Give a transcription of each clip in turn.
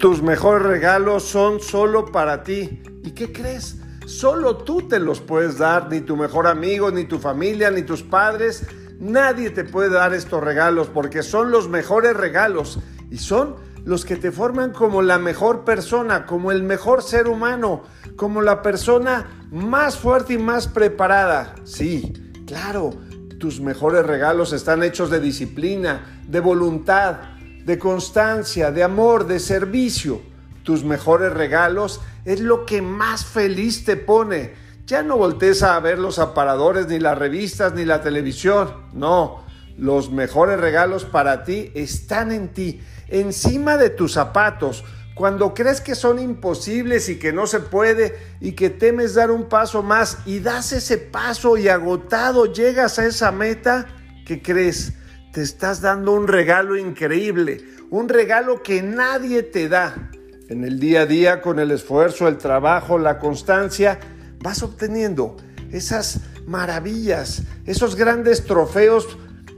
Tus mejores regalos son solo para ti. ¿Y qué crees? Solo tú te los puedes dar, ni tu mejor amigo, ni tu familia, ni tus padres. Nadie te puede dar estos regalos porque son los mejores regalos y son los que te forman como la mejor persona, como el mejor ser humano, como la persona más fuerte y más preparada. Sí, claro, tus mejores regalos están hechos de disciplina, de voluntad, de constancia, de amor, de servicio. Tus mejores regalos es lo que más feliz te pone. Ya no voltees a ver los aparadores, ni las revistas, ni la televisión. No, los mejores regalos para ti están en ti, encima de tus zapatos. Cuando crees que son imposibles y que no se puede y que temes dar un paso más y das ese paso y agotado llegas a esa meta, ¿qué crees? Te estás dando un regalo increíble, un regalo que nadie te da. En el día a día, con el esfuerzo, el trabajo, la constancia, vas obteniendo esas maravillas, esos grandes trofeos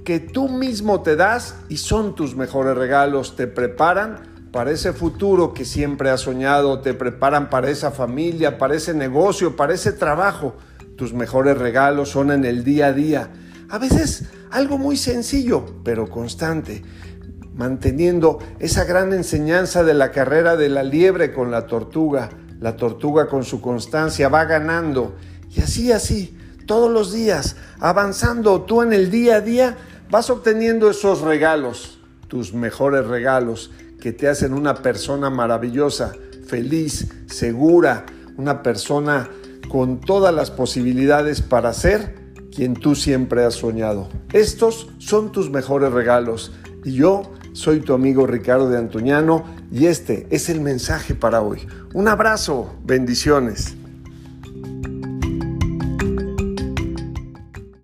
que tú mismo te das y son tus mejores regalos, te preparan para ese futuro que siempre has soñado, te preparan para esa familia, para ese negocio, para ese trabajo. Tus mejores regalos son en el día a día. A veces algo muy sencillo, pero constante, manteniendo esa gran enseñanza de la carrera de la liebre con la tortuga. La tortuga con su constancia va ganando y así, así, todos los días, avanzando tú en el día a día, vas obteniendo esos regalos, tus mejores regalos, que te hacen una persona maravillosa, feliz, segura, una persona con todas las posibilidades para ser quien tú siempre has soñado. Estos son tus mejores regalos y yo soy tu amigo Ricardo de Antuñano y este es el mensaje para hoy. Un abrazo, bendiciones.